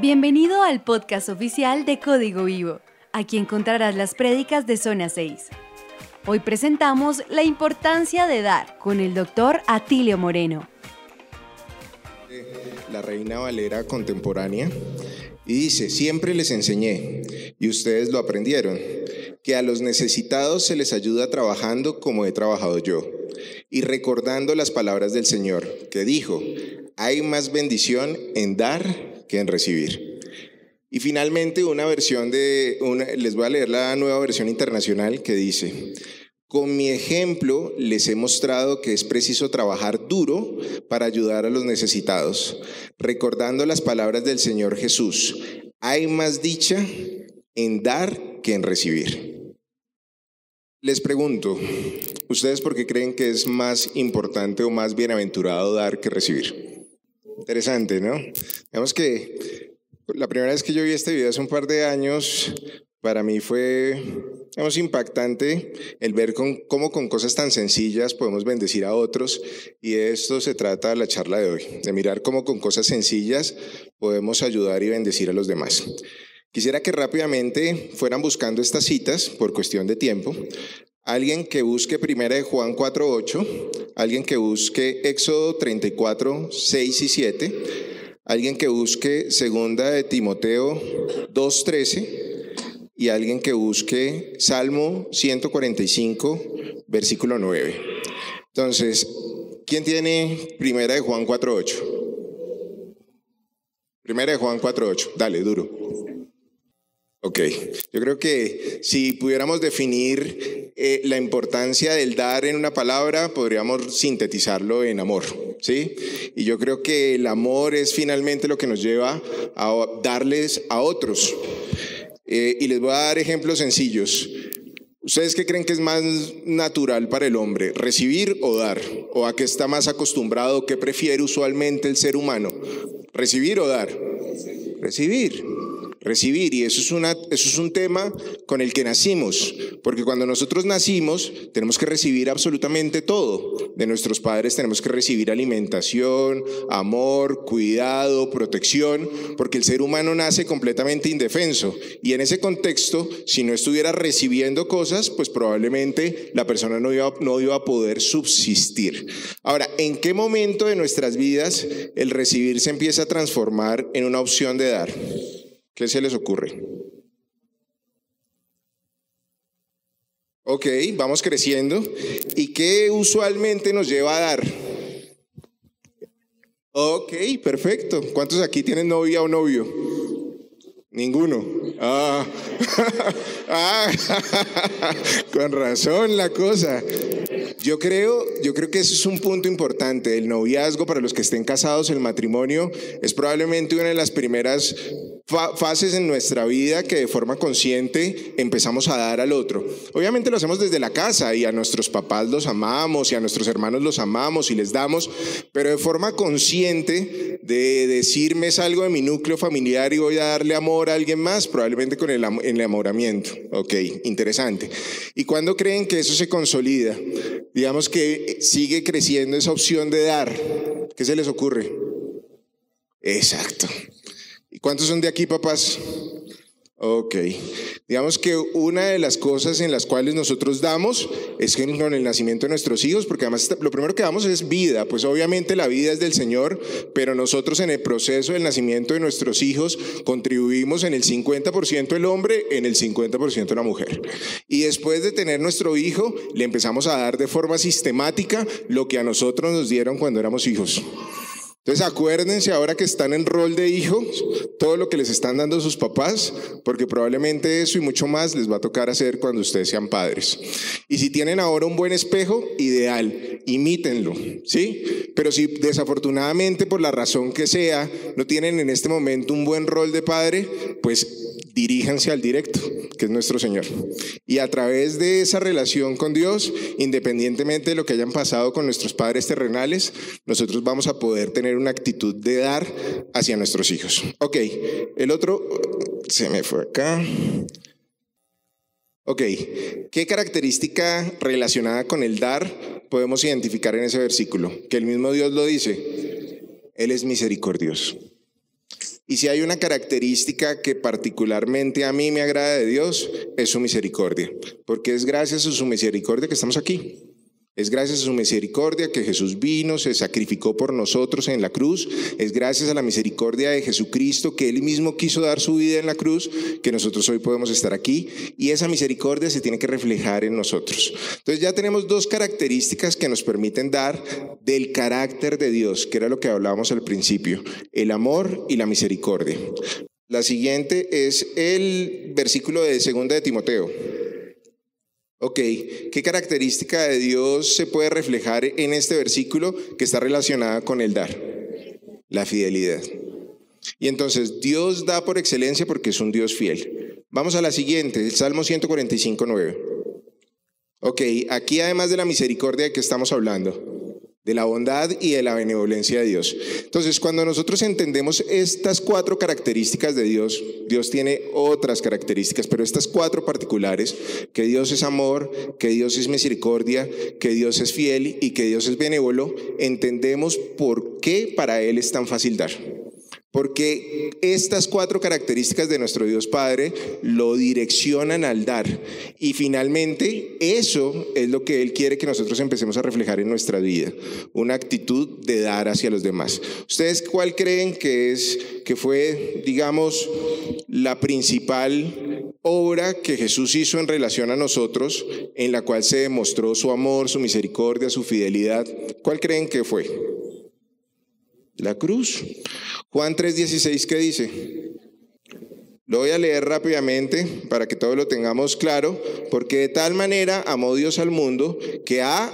Bienvenido al podcast oficial de Código Vivo. Aquí encontrarás las prédicas de Zona 6. Hoy presentamos la importancia de dar con el doctor Atilio Moreno. La Reina Valera contemporánea y dice, siempre les enseñé, y ustedes lo aprendieron, que a los necesitados se les ayuda trabajando como he trabajado yo, y recordando las palabras del Señor, que dijo, hay más bendición en dar que recibir. Y finalmente una versión de, les voy a leer la nueva versión internacional que dice, con mi ejemplo les he mostrado que es preciso trabajar duro para ayudar a los necesitados, recordando las palabras del Señor Jesús. Hay más dicha en dar que en recibir. Les pregunto, ¿ustedes por qué creen que es más importante o más bienaventurado dar que recibir? Interesante, ¿no? Digamos que la primera vez que yo vi este video hace un par de años, para mí fue es impactante el ver con, cómo con cosas tan sencillas podemos bendecir a otros y de esto se trata la charla de hoy, de mirar cómo con cosas sencillas podemos ayudar y bendecir a los demás. Quisiera que rápidamente fueran buscando estas citas por cuestión de tiempo. Alguien que busque primera de Juan 4.8, alguien que busque Éxodo 34, 6 y 7, alguien que busque segunda de Timoteo 2.13, y alguien que busque Salmo 145, versículo 9. Entonces, ¿quién tiene Primera de Juan 4.8? Primera de Juan 4.8, dale, duro. Ok, yo creo que si pudiéramos definir eh, la importancia del dar en una palabra, podríamos sintetizarlo en amor, ¿sí? Y yo creo que el amor es finalmente lo que nos lleva a darles a otros. Eh, y les voy a dar ejemplos sencillos. ¿Ustedes qué creen que es más natural para el hombre, recibir o dar? ¿O a qué está más acostumbrado, qué prefiere usualmente el ser humano? ¿Recibir o dar? Recibir recibir. Y eso es, una, eso es un tema con el que nacimos, porque cuando nosotros nacimos tenemos que recibir absolutamente todo. De nuestros padres tenemos que recibir alimentación, amor, cuidado, protección, porque el ser humano nace completamente indefenso. Y en ese contexto, si no estuviera recibiendo cosas, pues probablemente la persona no iba, no iba a poder subsistir. Ahora, ¿en qué momento de nuestras vidas el recibir se empieza a transformar en una opción de dar? ¿Qué se les ocurre? Ok, vamos creciendo. ¿Y qué usualmente nos lleva a dar? Ok, perfecto. ¿Cuántos aquí tienen novia o novio? Ninguno. Ah, ah. con razón la cosa. Yo creo, yo creo que ese es un punto importante. El noviazgo, para los que estén casados, el matrimonio, es probablemente una de las primeras fases en nuestra vida que de forma consciente empezamos a dar al otro. Obviamente lo hacemos desde la casa y a nuestros papás los amamos y a nuestros hermanos los amamos y les damos, pero de forma consciente de decirme algo de mi núcleo familiar y voy a darle amor a alguien más, probablemente con el, el enamoramiento. Ok, interesante. ¿Y cuándo creen que eso se consolida? Digamos que sigue creciendo esa opción de dar. ¿Qué se les ocurre? Exacto. ¿Y cuántos son de aquí, papás? Ok. Digamos que una de las cosas en las cuales nosotros damos es que con el nacimiento de nuestros hijos, porque además lo primero que damos es vida, pues obviamente la vida es del Señor, pero nosotros en el proceso del nacimiento de nuestros hijos contribuimos en el 50% el hombre, en el 50% la mujer. Y después de tener nuestro hijo, le empezamos a dar de forma sistemática lo que a nosotros nos dieron cuando éramos hijos. Entonces acuérdense ahora que están en rol de hijos, todo lo que les están dando sus papás, porque probablemente eso y mucho más les va a tocar hacer cuando ustedes sean padres. Y si tienen ahora un buen espejo, ideal, imítenlo, ¿sí? Pero si desafortunadamente por la razón que sea no tienen en este momento un buen rol de padre, pues diríjanse al directo, que es nuestro Señor. Y a través de esa relación con Dios, independientemente de lo que hayan pasado con nuestros padres terrenales, nosotros vamos a poder tener una actitud de dar hacia nuestros hijos. Ok, el otro se me fue acá. Ok, ¿qué característica relacionada con el dar podemos identificar en ese versículo? Que el mismo Dios lo dice. Él es misericordioso. Y si hay una característica que particularmente a mí me agrada de Dios, es su misericordia, porque es gracias a su misericordia que estamos aquí. Es gracias a su misericordia que Jesús vino, se sacrificó por nosotros en la cruz. Es gracias a la misericordia de Jesucristo que Él mismo quiso dar su vida en la cruz, que nosotros hoy podemos estar aquí. Y esa misericordia se tiene que reflejar en nosotros. Entonces ya tenemos dos características que nos permiten dar del carácter de Dios, que era lo que hablábamos al principio, el amor y la misericordia. La siguiente es el versículo de segunda de Timoteo. Ok, ¿qué característica de Dios se puede reflejar en este versículo que está relacionada con el dar? La fidelidad. Y entonces Dios da por excelencia porque es un Dios fiel. Vamos a la siguiente, el Salmo 145, 9. Ok, aquí además de la misericordia de que estamos hablando, de la bondad y de la benevolencia de Dios. Entonces, cuando nosotros entendemos estas cuatro características de Dios, Dios tiene otras características, pero estas cuatro particulares, que Dios es amor, que Dios es misericordia, que Dios es fiel y que Dios es benévolo, entendemos por qué para Él es tan fácil dar. Porque estas cuatro características de nuestro Dios Padre lo direccionan al dar. Y finalmente eso es lo que Él quiere que nosotros empecemos a reflejar en nuestra vida. Una actitud de dar hacia los demás. ¿Ustedes cuál creen que es, que fue, digamos, la principal obra que Jesús hizo en relación a nosotros, en la cual se demostró su amor, su misericordia, su fidelidad? ¿Cuál creen que fue? La cruz. Juan 3:16, ¿qué dice? Lo voy a leer rápidamente para que todos lo tengamos claro, porque de tal manera amó Dios al mundo que ha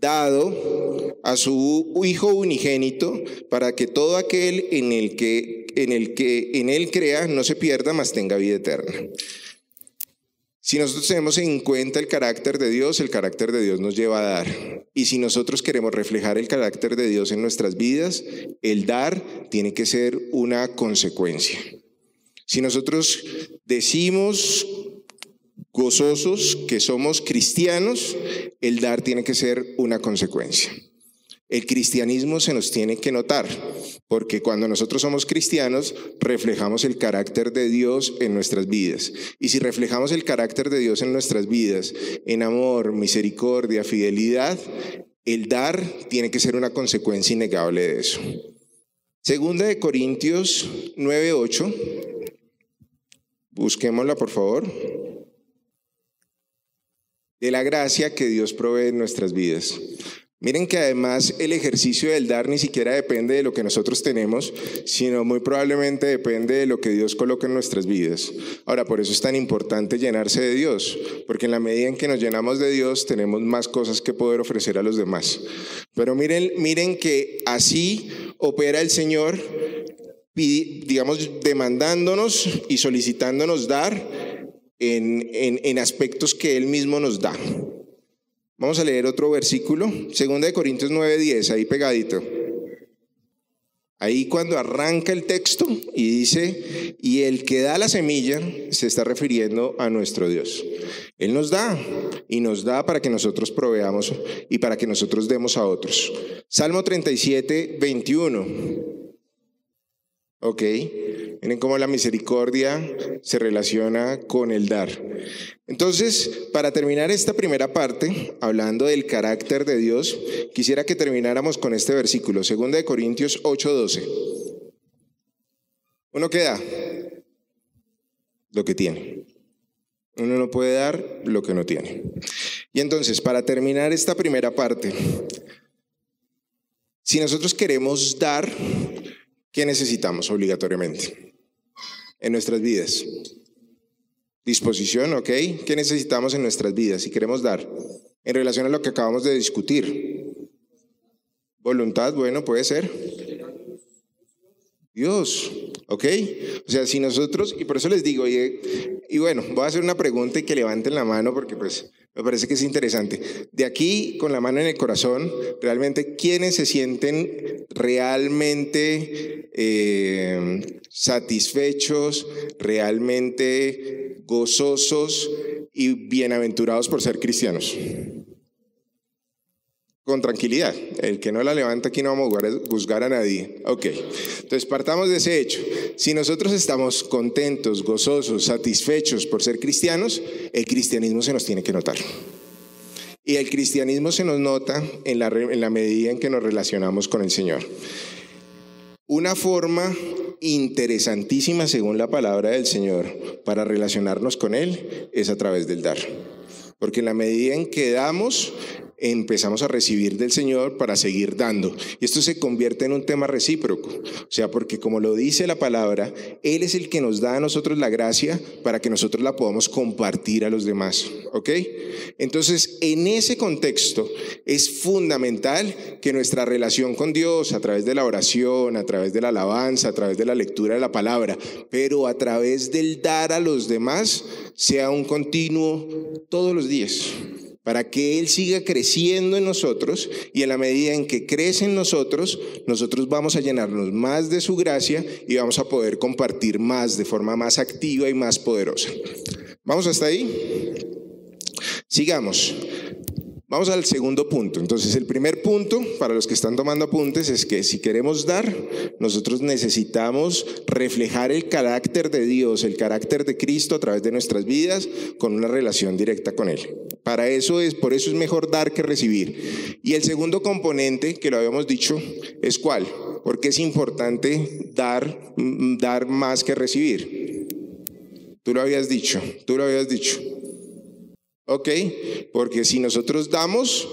dado a su Hijo unigénito para que todo aquel en el que en el que en él crea no se pierda, mas tenga vida eterna. Si nosotros tenemos en cuenta el carácter de Dios, el carácter de Dios nos lleva a dar. Y si nosotros queremos reflejar el carácter de Dios en nuestras vidas, el dar tiene que ser una consecuencia. Si nosotros decimos gozosos que somos cristianos, el dar tiene que ser una consecuencia. El cristianismo se nos tiene que notar, porque cuando nosotros somos cristianos, reflejamos el carácter de Dios en nuestras vidas. Y si reflejamos el carácter de Dios en nuestras vidas, en amor, misericordia, fidelidad, el dar tiene que ser una consecuencia innegable de eso. Segunda de Corintios 9:8. Busquémosla, por favor. De la gracia que Dios provee en nuestras vidas. Miren que además el ejercicio del dar ni siquiera depende de lo que nosotros tenemos, sino muy probablemente depende de lo que Dios coloca en nuestras vidas. Ahora, por eso es tan importante llenarse de Dios, porque en la medida en que nos llenamos de Dios tenemos más cosas que poder ofrecer a los demás. Pero miren, miren que así opera el Señor, digamos, demandándonos y solicitándonos dar en, en aspectos que Él mismo nos da. Vamos a leer otro versículo, 2 de Corintios 9:10, ahí pegadito. Ahí cuando arranca el texto y dice, y el que da la semilla se está refiriendo a nuestro Dios. Él nos da y nos da para que nosotros proveamos y para que nosotros demos a otros. Salmo 37, 21. Ok, miren cómo la misericordia se relaciona con el dar. Entonces, para terminar esta primera parte, hablando del carácter de Dios, quisiera que termináramos con este versículo, 2 de Corintios 8:12. Uno qué da lo que tiene. Uno no puede dar lo que no tiene. Y entonces, para terminar esta primera parte, si nosotros queremos dar, ¿Qué necesitamos obligatoriamente en nuestras vidas? Disposición, ¿ok? ¿Qué necesitamos en nuestras vidas si queremos dar? En relación a lo que acabamos de discutir. Voluntad, bueno, puede ser. Dios, ¿ok? O sea, si nosotros, y por eso les digo, y, bueno, voy a hacer una pregunta y que levanten la mano porque pues me parece que es interesante. De aquí, con la mano en el corazón, realmente, ¿quiénes se sienten realmente eh, satisfechos, realmente gozosos y bienaventurados por ser cristianos? Con tranquilidad. El que no la levanta aquí no vamos a juzgar a nadie. Ok, entonces partamos de ese hecho. Si nosotros estamos contentos, gozosos, satisfechos por ser cristianos, el cristianismo se nos tiene que notar. Y el cristianismo se nos nota en la, en la medida en que nos relacionamos con el Señor. Una forma interesantísima, según la palabra del Señor, para relacionarnos con Él es a través del dar. Porque en la medida en que damos, empezamos a recibir del Señor para seguir dando. Y esto se convierte en un tema recíproco. O sea, porque como lo dice la palabra, Él es el que nos da a nosotros la gracia para que nosotros la podamos compartir a los demás. ¿Ok? Entonces, en ese contexto es fundamental que nuestra relación con Dios, a través de la oración, a través de la alabanza, a través de la lectura de la palabra, pero a través del dar a los demás, sea un continuo todos los días para que Él siga creciendo en nosotros y en la medida en que crece en nosotros, nosotros vamos a llenarnos más de su gracia y vamos a poder compartir más de forma más activa y más poderosa. ¿Vamos hasta ahí? Sigamos. Vamos al segundo punto. Entonces, el primer punto, para los que están tomando apuntes, es que si queremos dar, nosotros necesitamos reflejar el carácter de Dios, el carácter de Cristo a través de nuestras vidas con una relación directa con Él. Para eso es, por eso es mejor dar que recibir. Y el segundo componente, que lo habíamos dicho, es cuál? Porque es importante dar, mm, dar más que recibir. Tú lo habías dicho, tú lo habías dicho. ¿Ok? Porque si nosotros damos,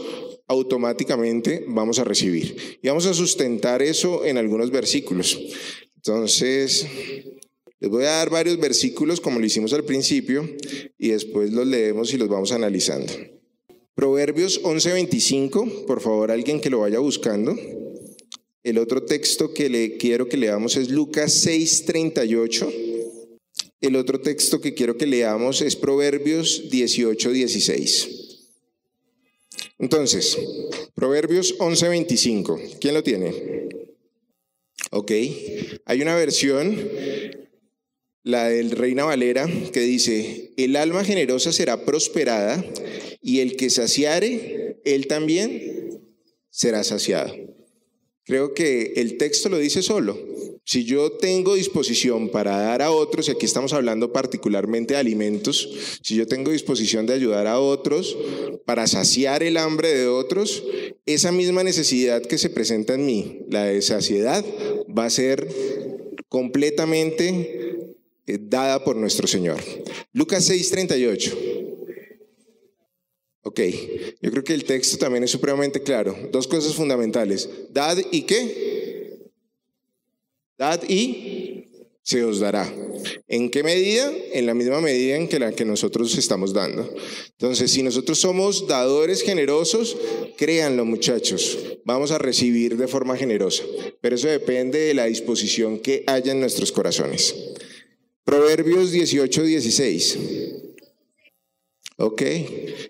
automáticamente vamos a recibir. Y vamos a sustentar eso en algunos versículos. Entonces, les voy a dar varios versículos como lo hicimos al principio y después los leemos y los vamos analizando. Proverbios 11:25, por favor, alguien que lo vaya buscando. El otro texto que le quiero que leamos es Lucas 6:38. El otro texto que quiero que leamos es Proverbios 18, 16. Entonces, Proverbios 11, 25. ¿Quién lo tiene? Ok. Hay una versión, la del Reina Valera, que dice, el alma generosa será prosperada y el que saciare, él también será saciado. Creo que el texto lo dice solo. Si yo tengo disposición para dar a otros, y aquí estamos hablando particularmente de alimentos, si yo tengo disposición de ayudar a otros para saciar el hambre de otros, esa misma necesidad que se presenta en mí, la de saciedad, va a ser completamente dada por nuestro Señor. Lucas 6:38. Ok, yo creo que el texto también es supremamente claro. Dos cosas fundamentales. Dad y qué? Dad y se os dará. ¿En qué medida? En la misma medida en que la que nosotros estamos dando. Entonces, si nosotros somos dadores generosos, créanlo muchachos, vamos a recibir de forma generosa. Pero eso depende de la disposición que haya en nuestros corazones. Proverbios 18, 16. Ok,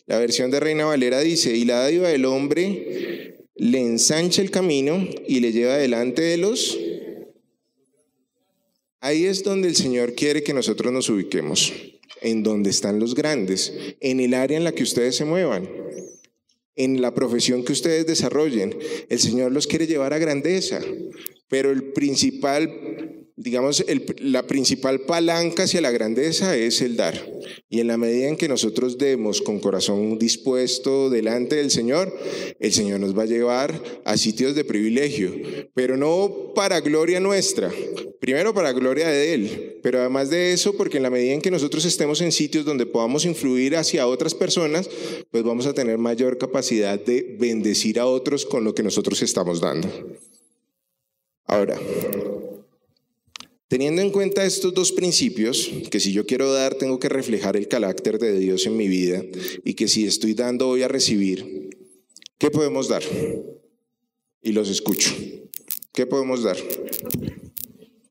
la versión de Reina Valera dice, y la dádiva del hombre le ensancha el camino y le lleva delante de los Ahí es donde el Señor quiere que nosotros nos ubiquemos, en donde están los grandes, en el área en la que ustedes se muevan, en la profesión que ustedes desarrollen. El Señor los quiere llevar a grandeza, pero el principal digamos, la principal palanca hacia la grandeza es el dar. Y en la medida en que nosotros demos con corazón dispuesto delante del Señor, el Señor nos va a llevar a sitios de privilegio, pero no para gloria nuestra, primero para gloria de Él, pero además de eso, porque en la medida en que nosotros estemos en sitios donde podamos influir hacia otras personas, pues vamos a tener mayor capacidad de bendecir a otros con lo que nosotros estamos dando. Ahora, Teniendo en cuenta estos dos principios, que si yo quiero dar, tengo que reflejar el carácter de Dios en mi vida y que si estoy dando, voy a recibir, ¿qué podemos dar? Y los escucho. ¿Qué podemos dar?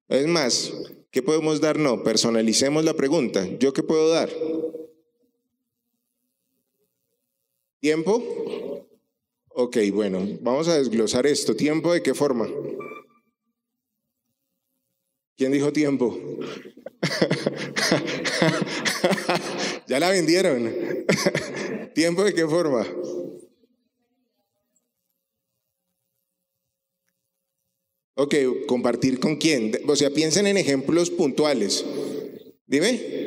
Es más, ¿qué podemos dar? No, personalicemos la pregunta. ¿Yo qué puedo dar? ¿Tiempo? Ok, bueno, vamos a desglosar esto. ¿Tiempo de qué forma? ¿Quién dijo tiempo? ya la vendieron. ¿Tiempo de qué forma? Ok, compartir con quién. O sea, piensen en ejemplos puntuales. Dime.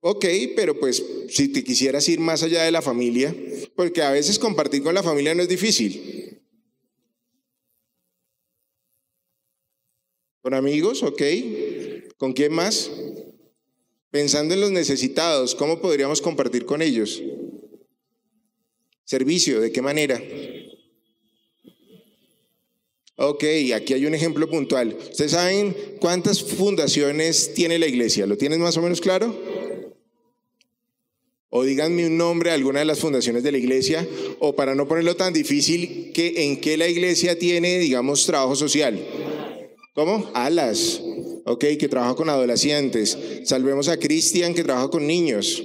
Ok, pero pues si te quisieras ir más allá de la familia, porque a veces compartir con la familia no es difícil. Con amigos, ok. ¿Con quién más? Pensando en los necesitados, ¿cómo podríamos compartir con ellos? Servicio, ¿de qué manera? Ok, aquí hay un ejemplo puntual. ¿Ustedes saben cuántas fundaciones tiene la iglesia? ¿Lo tienen más o menos claro? O díganme un nombre de alguna de las fundaciones de la iglesia, o para no ponerlo tan difícil, que en qué la iglesia tiene, digamos, trabajo social. ¿Cómo? Alas. Ok, que trabaja con adolescentes. Salvemos a Cristian, que trabaja con niños.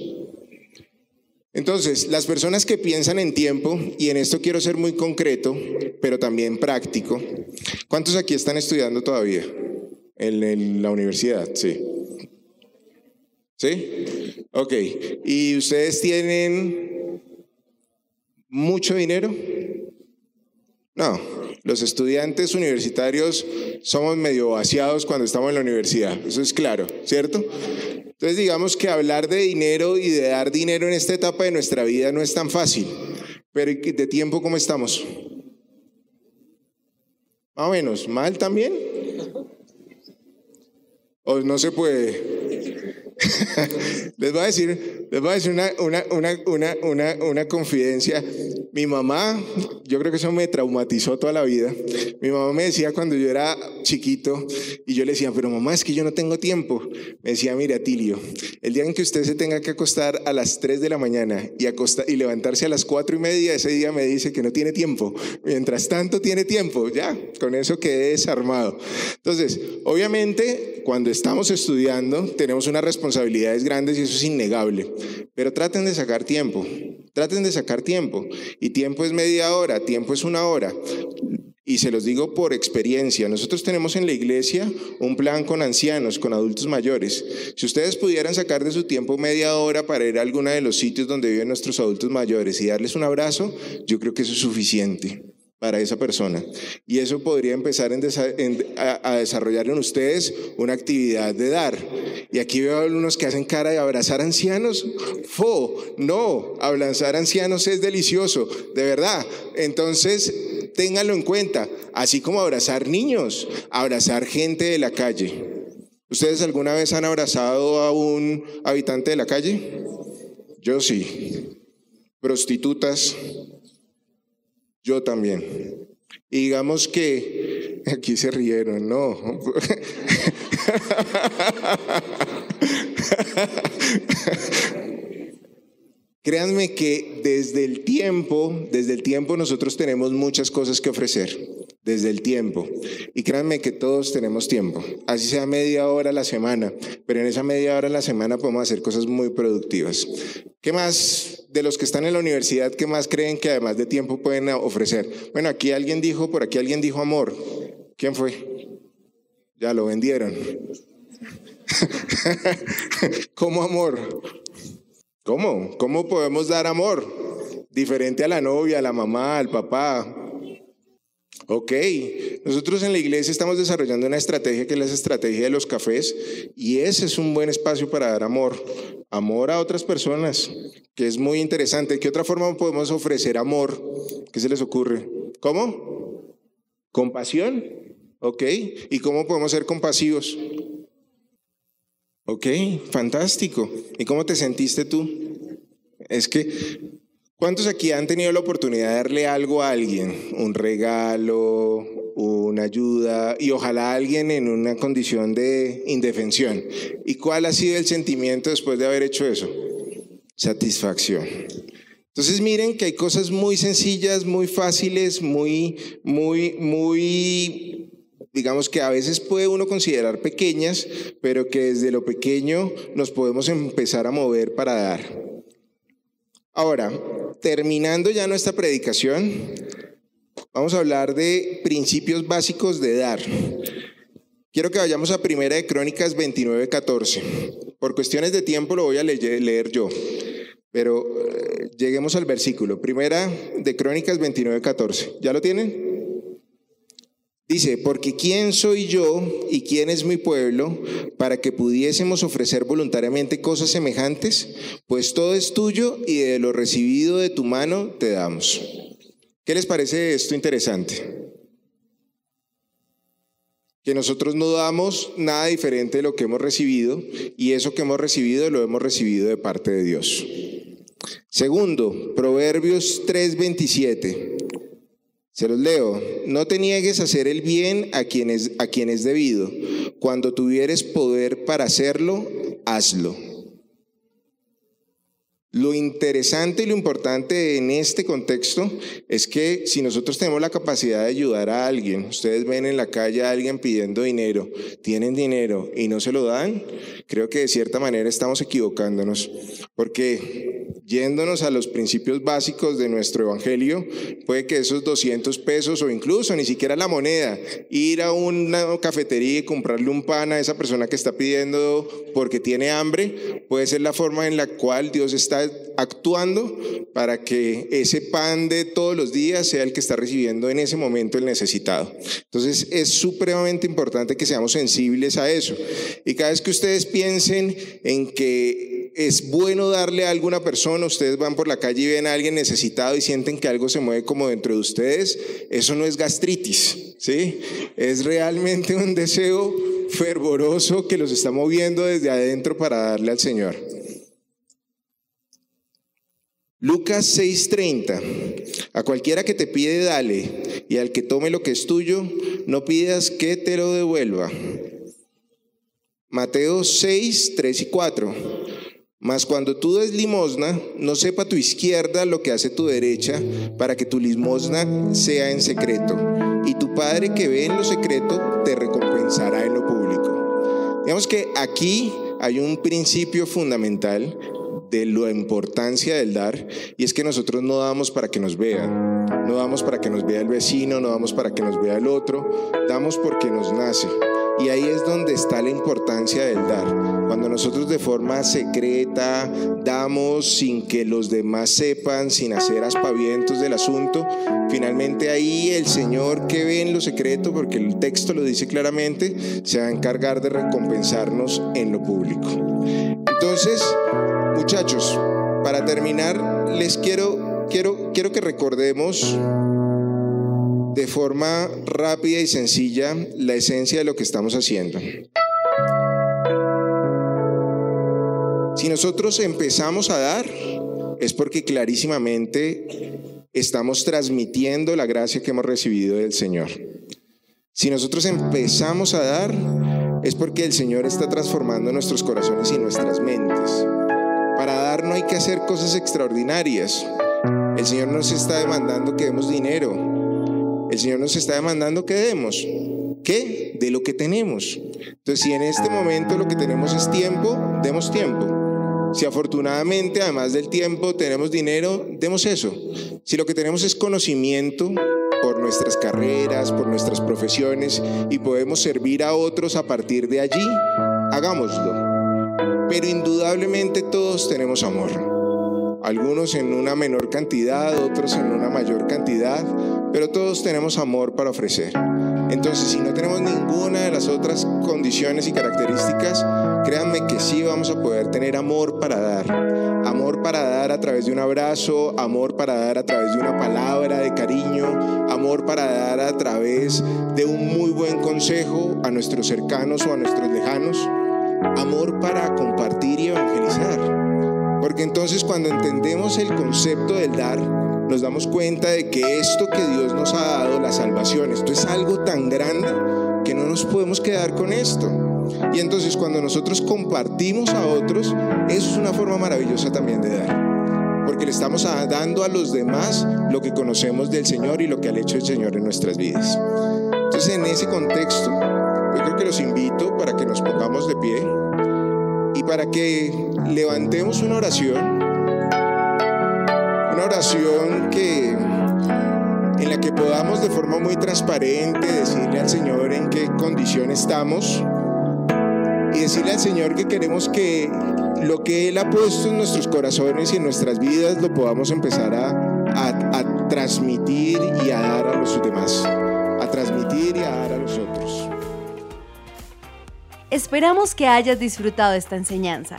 Entonces, las personas que piensan en tiempo, y en esto quiero ser muy concreto, pero también práctico, ¿cuántos aquí están estudiando todavía en, la universidad? Sí. ¿Sí? Ok. ¿Y ustedes tienen mucho dinero? No, los estudiantes universitarios somos medio vaciados cuando estamos en la universidad, eso es claro, ¿cierto? Entonces digamos que hablar de dinero y de dar dinero en esta etapa de nuestra vida no es tan fácil. Pero de tiempo, ¿cómo estamos? Más o menos. ¿Mal también? ¿O no se puede? les voy a decir, les voy a decir una, una, una, una, confidencia. Mi mamá, yo creo que eso me traumatizó toda la vida. Mi mamá me decía cuando yo era chiquito y yo le decía, pero mamá, es que yo no tengo tiempo. Me decía, mire, Atilio, el día en que usted se tenga que acostar a las 3 de la mañana y, acostar, y levantarse a las 4 y media, ese día me dice que no tiene tiempo. Mientras tanto, tiene tiempo. Ya, con eso quedé desarmado. Entonces, obviamente, cuando estamos estudiando, tenemos unas responsabilidades grandes y eso es innegable. Pero traten de sacar tiempo. Traten de sacar tiempo. Y tiempo es media hora, tiempo es una hora. Y se los digo por experiencia. Nosotros tenemos en la iglesia un plan con ancianos, con adultos mayores. Si ustedes pudieran sacar de su tiempo media hora para ir a alguno de los sitios donde viven nuestros adultos mayores y darles un abrazo, yo creo que eso es suficiente para esa persona. Y eso podría empezar a, desarrollar en ustedes una actividad de dar. Y aquí veo algunos que hacen cara de abrazar ancianos. Fo, no, abrazar ancianos es delicioso, de verdad. Entonces, ténganlo en cuenta, así como abrazar niños, abrazar gente de la calle. ¿Ustedes alguna vez han abrazado a un habitante de la calle? Yo sí. Prostitutas, yo también. Y digamos que, aquí se rieron, no. Créanme que desde el tiempo, desde el tiempo nosotros tenemos muchas cosas que ofrecer, desde el tiempo. Y créanme que todos tenemos tiempo, así sea media hora a la semana, pero en esa media hora a la semana podemos hacer cosas muy productivas. ¿Qué más de los que están en la universidad, qué más creen que además de tiempo pueden ofrecer? Bueno, aquí alguien dijo, por aquí alguien dijo amor. ¿Quién fue? Ya lo vendieron. ¿Cómo amor? ¿Cómo? ¿Cómo podemos dar amor? Diferente a la novia, a la mamá, al papá. Ok, nosotros en la iglesia estamos desarrollando una estrategia que es la estrategia de los cafés y ese es un buen espacio para dar amor, amor a otras personas, que es muy interesante. ¿Qué otra forma podemos ofrecer amor? ¿Qué se les ocurre? ¿Cómo? Compasión, ok. ¿Y cómo podemos ser compasivos? Ok, fantástico. ¿Y cómo te sentiste tú? Es que, ¿cuántos aquí han tenido la oportunidad de darle algo a alguien? Un regalo, una ayuda, y ojalá alguien en una condición de indefensión. ¿Y cuál ha sido el sentimiento después de haber hecho eso? Satisfacción. Entonces miren que hay cosas muy sencillas, muy fáciles, muy, muy, muy digamos que a veces puede uno considerar pequeñas, pero que desde lo pequeño nos podemos empezar a mover para dar. Ahora, terminando ya nuestra predicación, vamos a hablar de principios básicos de dar. Quiero que vayamos a Primera de Crónicas 29, 14. Por cuestiones de tiempo lo voy a leer, yo, pero eh, lleguemos al versículo. Primera de Crónicas 29, 14. ¿Ya lo tienen? Dice, porque ¿quién soy yo y quién es mi pueblo para que pudiésemos ofrecer voluntariamente cosas semejantes? Pues todo es tuyo y de lo recibido de tu mano te damos. ¿Qué les parece esto interesante? Que nosotros no damos nada diferente de lo que hemos recibido y eso que hemos recibido lo hemos recibido de parte de Dios. Segundo, Proverbios 3:27. Se los leo. No te niegues a hacer el bien a quien es, a quien es debido. Cuando tuvieres poder para hacerlo, hazlo. Lo interesante y lo importante en este contexto es que si nosotros tenemos la capacidad de ayudar a alguien, ustedes ven en la calle a alguien pidiendo dinero, tienen dinero y no se lo dan, creo que de cierta manera estamos equivocándonos, porque yéndonos a los principios básicos de nuestro evangelio, puede que esos 200 pesos o incluso ni siquiera la moneda, ir a una cafetería y comprarle un pan a esa persona que está pidiendo porque tiene hambre, puede ser la forma en la cual Dios está actuando para que ese pan de todos los días sea el que está recibiendo en ese momento el necesitado. Entonces es supremamente importante que seamos sensibles a eso. Y cada vez que ustedes piensen en que es bueno darle a alguna persona, ustedes van por la calle y ven a alguien necesitado y sienten que algo se mueve como dentro de ustedes, eso no es gastritis, ¿sí? Es realmente un deseo fervoroso que los está moviendo desde adentro para darle al Señor. Lucas 6:30. A cualquiera que te pide, dale, y al que tome lo que es tuyo, no pidas que te lo devuelva. Mateo 6, 3 y 4. Mas cuando tú des limosna, no sepa tu izquierda lo que hace tu derecha, para que tu limosna sea en secreto. Y tu Padre que ve en lo secreto te recompensará en lo público. Digamos que aquí hay un principio fundamental de la importancia del dar y es que nosotros no damos para que nos vean, no damos para que nos vea el vecino, no damos para que nos vea el otro, damos porque nos nace. Y ahí es donde está la importancia del dar. Cuando nosotros de forma secreta damos sin que los demás sepan, sin hacer aspavientos del asunto, finalmente ahí el Señor que ve en lo secreto, porque el texto lo dice claramente, se va a encargar de recompensarnos en lo público. Entonces, Muchachos, para terminar, les quiero, quiero, quiero que recordemos de forma rápida y sencilla la esencia de lo que estamos haciendo. Si nosotros empezamos a dar, es porque clarísimamente estamos transmitiendo la gracia que hemos recibido del Señor. Si nosotros empezamos a dar, es porque el Señor está transformando nuestros corazones y nuestras mentes. Para dar no hay que hacer cosas extraordinarias. El Señor nos está demandando que demos dinero. El Señor nos está demandando que demos. ¿Qué? De lo que tenemos. Entonces, si en este momento lo que tenemos es tiempo, demos tiempo. Si afortunadamente, además del tiempo, tenemos dinero, demos eso. Si lo que tenemos es conocimiento por nuestras carreras, por nuestras profesiones y podemos servir a otros a partir de allí, hagámoslo. Pero indudablemente todos tenemos amor. Algunos en una menor cantidad, otros en una mayor cantidad, pero todos tenemos amor para ofrecer. Entonces, si no tenemos ninguna de las otras condiciones y características, créanme que sí vamos a poder tener amor para dar. Amor para dar a través de un abrazo, amor para dar a través de una palabra de cariño, amor para dar a través de un muy buen consejo a nuestros cercanos o a nuestros lejanos amor para compartir y evangelizar. Porque entonces cuando entendemos el concepto del dar, nos damos cuenta de que esto que Dios nos ha dado, la salvación, esto es algo tan grande que no nos podemos quedar con esto. Y entonces cuando nosotros compartimos a otros, eso es una forma maravillosa también de dar. Porque le estamos dando a los demás lo que conocemos del Señor y lo que ha hecho el Señor en nuestras vidas. Entonces en ese contexto, yo creo que los invito para que nos pongamos de pie y para que levantemos una oración, una oración que en la que podamos de forma muy transparente decirle al Señor en qué condición estamos y decirle al Señor que queremos que lo que Él ha puesto en nuestros corazones y en nuestras vidas lo podamos empezar a, transmitir y a dar a los demás, a transmitir y a dar a los otros. Esperamos que hayas disfrutado esta enseñanza.